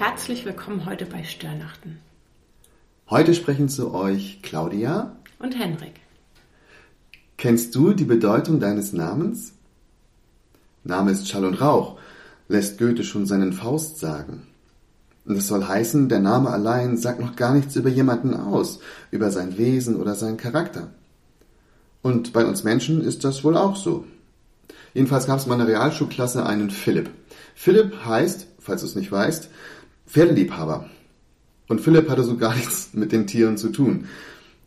Herzlich willkommen heute bei Störnachten. Heute sprechen zu euch Claudia und Henrik. Kennst du die Bedeutung deines Namens? Name ist Schall und Rauch, lässt Goethe schon seinen Faust sagen. Und das soll heißen, der Name allein sagt noch gar nichts über jemanden aus, über sein Wesen oder seinen Charakter. Und bei uns Menschen ist das wohl auch so. Jedenfalls gab es in meiner Realschulklasse einen Philipp. Philipp heißt, falls du es nicht weißt, Pferdeliebhaber. Und Philipp hatte so gar nichts mit den Tieren zu tun.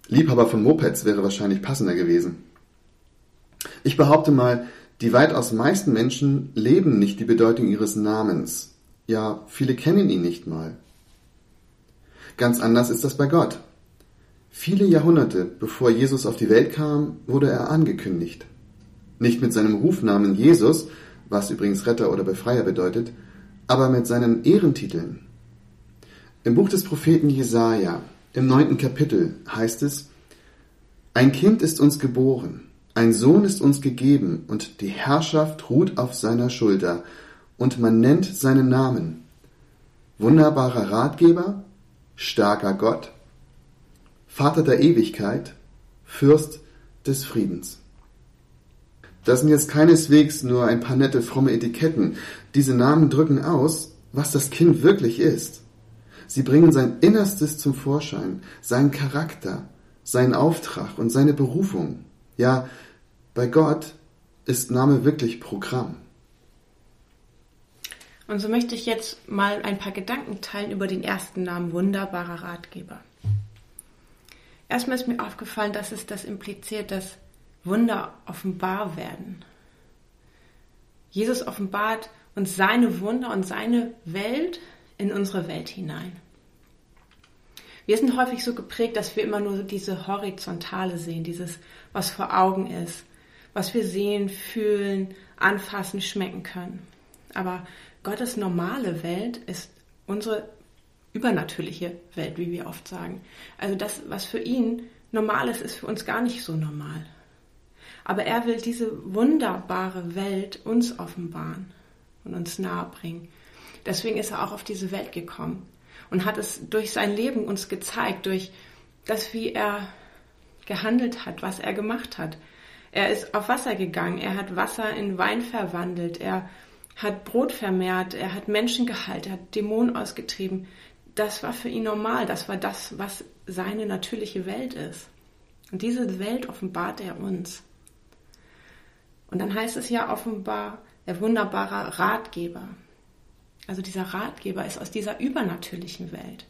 Liebhaber von Mopeds wäre wahrscheinlich passender gewesen. Ich behaupte mal, die weitaus meisten Menschen leben nicht die Bedeutung ihres Namens. Ja, viele kennen ihn nicht mal. Ganz anders ist das bei Gott. Viele Jahrhunderte bevor Jesus auf die Welt kam, wurde er angekündigt. Nicht mit seinem Rufnamen Jesus, was übrigens Retter oder Befreier bedeutet, aber mit seinen Ehrentiteln. Im Buch des Propheten Jesaja, im neunten Kapitel, heißt es, ein Kind ist uns geboren, ein Sohn ist uns gegeben, und die Herrschaft ruht auf seiner Schulter, und man nennt seinen Namen. Wunderbarer Ratgeber, starker Gott, Vater der Ewigkeit, Fürst des Friedens. Das sind jetzt keineswegs nur ein paar nette fromme Etiketten. Diese Namen drücken aus, was das Kind wirklich ist. Sie bringen sein Innerstes zum Vorschein, seinen Charakter, seinen Auftrag und seine Berufung. Ja, bei Gott ist Name wirklich Programm. Und so möchte ich jetzt mal ein paar Gedanken teilen über den ersten Namen wunderbarer Ratgeber. Erstmal ist mir aufgefallen, dass es das impliziert, dass Wunder offenbar werden. Jesus offenbart uns seine Wunder und seine Welt in unsere Welt hinein. Wir sind häufig so geprägt, dass wir immer nur diese Horizontale sehen, dieses, was vor Augen ist, was wir sehen, fühlen, anfassen, schmecken können. Aber Gottes normale Welt ist unsere übernatürliche Welt, wie wir oft sagen. Also das, was für ihn normal ist, ist für uns gar nicht so normal. Aber er will diese wunderbare Welt uns offenbaren und uns nahebringen. Deswegen ist er auch auf diese Welt gekommen und hat es durch sein Leben uns gezeigt, durch das, wie er gehandelt hat, was er gemacht hat. Er ist auf Wasser gegangen, er hat Wasser in Wein verwandelt, er hat Brot vermehrt, er hat Menschen geheilt, er hat Dämonen ausgetrieben. Das war für ihn normal, das war das, was seine natürliche Welt ist. Und diese Welt offenbart er uns. Und dann heißt es ja offenbar, der wunderbare Ratgeber. Also dieser Ratgeber ist aus dieser übernatürlichen Welt.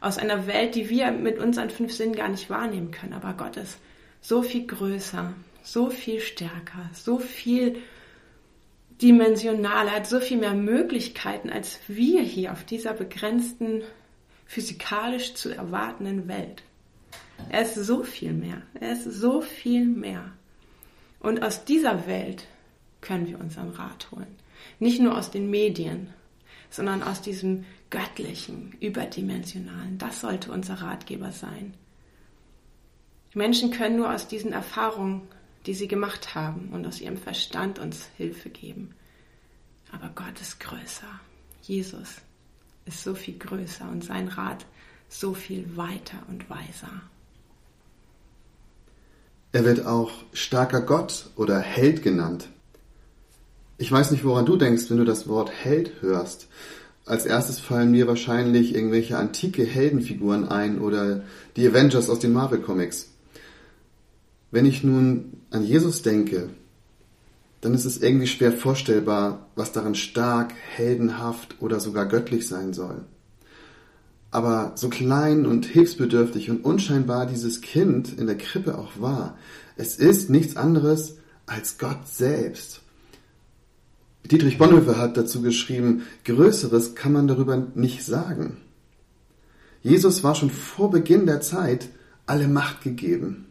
Aus einer Welt, die wir mit unseren fünf Sinnen gar nicht wahrnehmen können. Aber Gott ist so viel größer, so viel stärker, so viel dimensionaler, hat so viel mehr Möglichkeiten, als wir hier auf dieser begrenzten, physikalisch zu erwartenden Welt. Er ist so viel mehr. Er ist so viel mehr. Und aus dieser Welt können wir unseren Rat holen. Nicht nur aus den Medien, sondern aus diesem göttlichen, überdimensionalen. Das sollte unser Ratgeber sein. Menschen können nur aus diesen Erfahrungen, die sie gemacht haben und aus ihrem Verstand uns Hilfe geben. Aber Gott ist größer. Jesus ist so viel größer und sein Rat so viel weiter und weiser. Er wird auch starker Gott oder Held genannt. Ich weiß nicht, woran du denkst, wenn du das Wort Held hörst. Als erstes fallen mir wahrscheinlich irgendwelche antike Heldenfiguren ein oder die Avengers aus den Marvel Comics. Wenn ich nun an Jesus denke, dann ist es irgendwie schwer vorstellbar, was daran stark, heldenhaft oder sogar göttlich sein soll. Aber so klein und hilfsbedürftig und unscheinbar dieses Kind in der Krippe auch war, es ist nichts anderes als Gott selbst. Dietrich Bonhoeffer hat dazu geschrieben, Größeres kann man darüber nicht sagen. Jesus war schon vor Beginn der Zeit alle Macht gegeben.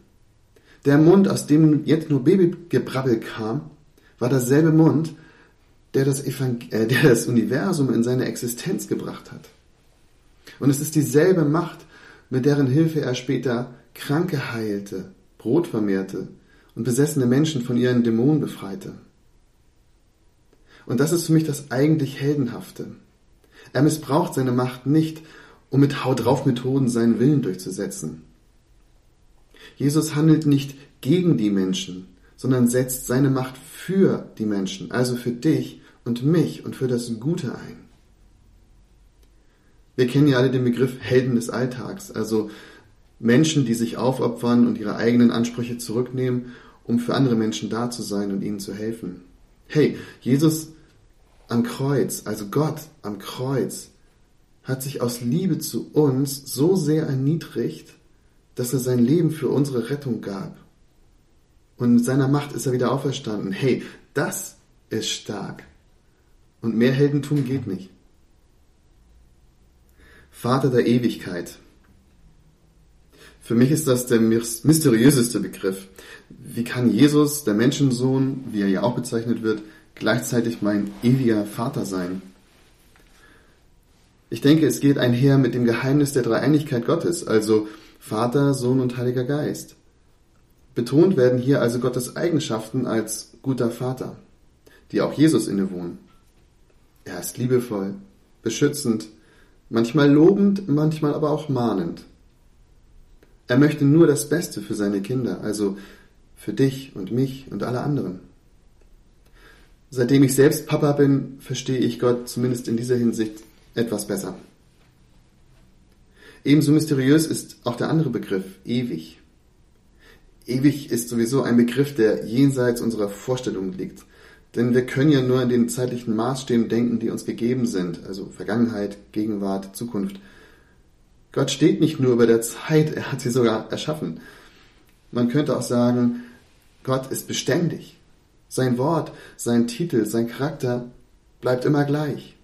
Der Mund, aus dem jetzt nur Babygebrabbel kam, war derselbe Mund, der das, äh, der das Universum in seine Existenz gebracht hat. Und es ist dieselbe Macht, mit deren Hilfe er später Kranke heilte, Brot vermehrte und besessene Menschen von ihren Dämonen befreite. Und das ist für mich das eigentlich Heldenhafte. Er missbraucht seine Macht nicht, um mit Haut drauf Methoden seinen Willen durchzusetzen. Jesus handelt nicht gegen die Menschen, sondern setzt seine Macht für die Menschen, also für dich und mich und für das Gute ein. Wir kennen ja alle den Begriff Helden des Alltags, also Menschen, die sich aufopfern und ihre eigenen Ansprüche zurücknehmen, um für andere Menschen da zu sein und ihnen zu helfen. Hey, Jesus am Kreuz, also Gott am Kreuz, hat sich aus Liebe zu uns so sehr erniedrigt, dass er sein Leben für unsere Rettung gab. Und mit seiner Macht ist er wieder auferstanden. Hey, das ist stark. Und mehr Heldentum geht nicht. Vater der Ewigkeit. Für mich ist das der mysteriöseste Begriff. Wie kann Jesus, der Menschensohn, wie er ja auch bezeichnet wird, gleichzeitig mein ewiger Vater sein? Ich denke, es geht einher mit dem Geheimnis der Dreieinigkeit Gottes, also Vater, Sohn und Heiliger Geist. Betont werden hier also Gottes Eigenschaften als guter Vater, die auch Jesus innewohnen. Er ist liebevoll, beschützend, manchmal lobend, manchmal aber auch mahnend. Er möchte nur das Beste für seine Kinder, also für dich und mich und alle anderen. Seitdem ich selbst Papa bin, verstehe ich Gott zumindest in dieser Hinsicht etwas besser. Ebenso mysteriös ist auch der andere Begriff, ewig. Ewig ist sowieso ein Begriff, der jenseits unserer Vorstellungen liegt. Denn wir können ja nur in den zeitlichen Maßstäben denken, die uns gegeben sind, also Vergangenheit, Gegenwart, Zukunft. Gott steht nicht nur über der Zeit, er hat sie sogar erschaffen. Man könnte auch sagen, Gott ist beständig. Sein Wort, sein Titel, sein Charakter bleibt immer gleich.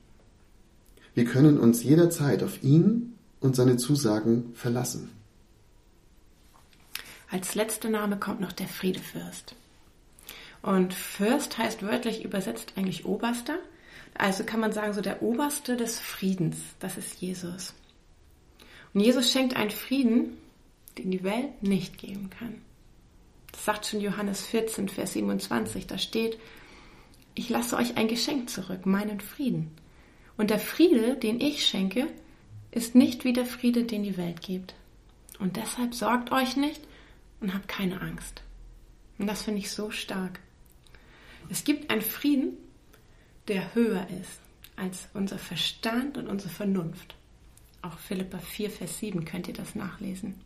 Wir können uns jederzeit auf ihn und seine Zusagen verlassen. Als letzter Name kommt noch der Friedefürst. Und Fürst heißt wörtlich übersetzt eigentlich Oberster. Also kann man sagen, so der Oberste des Friedens. Das ist Jesus. Und Jesus schenkt einen Frieden, den die Welt nicht geben kann. Sagt schon Johannes 14, Vers 27. Da steht, ich lasse euch ein Geschenk zurück, meinen Frieden. Und der Friede, den ich schenke, ist nicht wie der Friede, den die Welt gibt. Und deshalb sorgt euch nicht und habt keine Angst. Und das finde ich so stark. Es gibt einen Frieden, der höher ist als unser Verstand und unsere Vernunft. Auch Philippa 4, Vers 7 könnt ihr das nachlesen.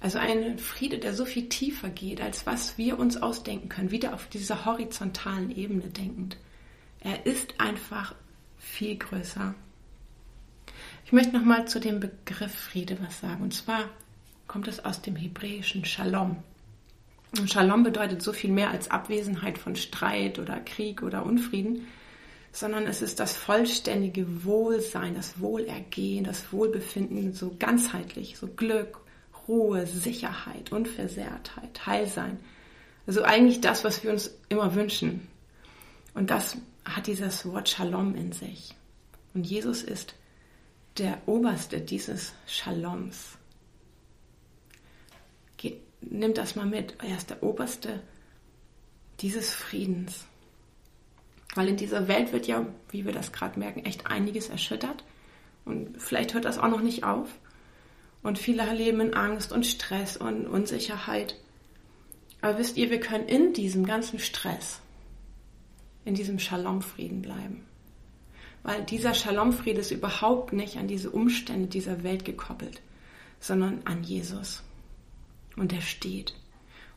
Also ein Friede, der so viel tiefer geht, als was wir uns ausdenken können, wieder auf dieser horizontalen Ebene denkend. Er ist einfach viel größer. Ich möchte nochmal zu dem Begriff Friede was sagen. Und zwar kommt es aus dem hebräischen Shalom. Und Shalom bedeutet so viel mehr als Abwesenheit von Streit oder Krieg oder Unfrieden, sondern es ist das vollständige Wohlsein, das Wohlergehen, das Wohlbefinden, so ganzheitlich, so Glück, Ruhe, Sicherheit, Unversehrtheit, Heilsein. Also eigentlich das, was wir uns immer wünschen. Und das hat dieses Wort Shalom in sich. Und Jesus ist der Oberste dieses Shaloms. Geht, nimmt das mal mit. Er ist der Oberste dieses Friedens. Weil in dieser Welt wird ja, wie wir das gerade merken, echt einiges erschüttert. Und vielleicht hört das auch noch nicht auf. Und viele leben in Angst und Stress und Unsicherheit. Aber wisst ihr, wir können in diesem ganzen Stress, in diesem Shalom-Frieden bleiben. Weil dieser Shalom-Friede ist überhaupt nicht an diese Umstände dieser Welt gekoppelt, sondern an Jesus. Und er steht.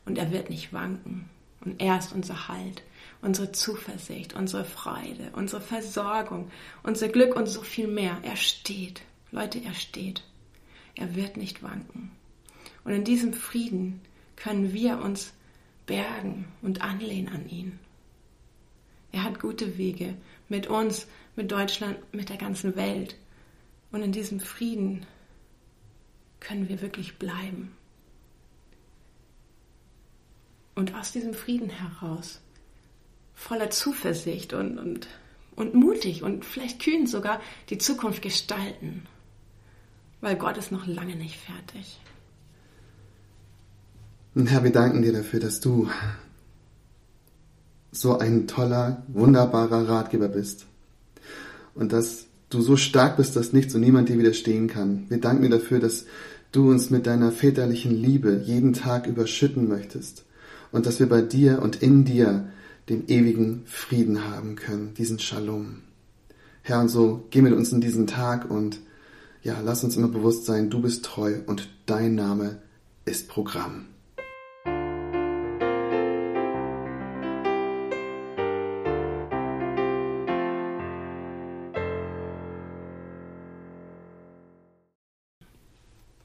Und er wird nicht wanken. Und er ist unser Halt, unsere Zuversicht, unsere Freude, unsere Versorgung, unser Glück und so viel mehr. Er steht. Leute, er steht. Er wird nicht wanken. Und in diesem Frieden können wir uns bergen und anlehnen an ihn. Er hat gute Wege mit uns, mit Deutschland, mit der ganzen Welt. Und in diesem Frieden können wir wirklich bleiben. Und aus diesem Frieden heraus, voller Zuversicht und, und, und mutig und vielleicht kühn sogar die Zukunft gestalten weil Gott ist noch lange nicht fertig. Und Herr, wir danken dir dafür, dass du so ein toller, wunderbarer Ratgeber bist. Und dass du so stark bist, dass nichts und niemand dir widerstehen kann. Wir danken dir dafür, dass du uns mit deiner väterlichen Liebe jeden Tag überschütten möchtest und dass wir bei dir und in dir den ewigen Frieden haben können, diesen Shalom. Herr, und so geh mit uns in diesen Tag und ja, lass uns immer bewusst sein, du bist treu und dein Name ist Programm.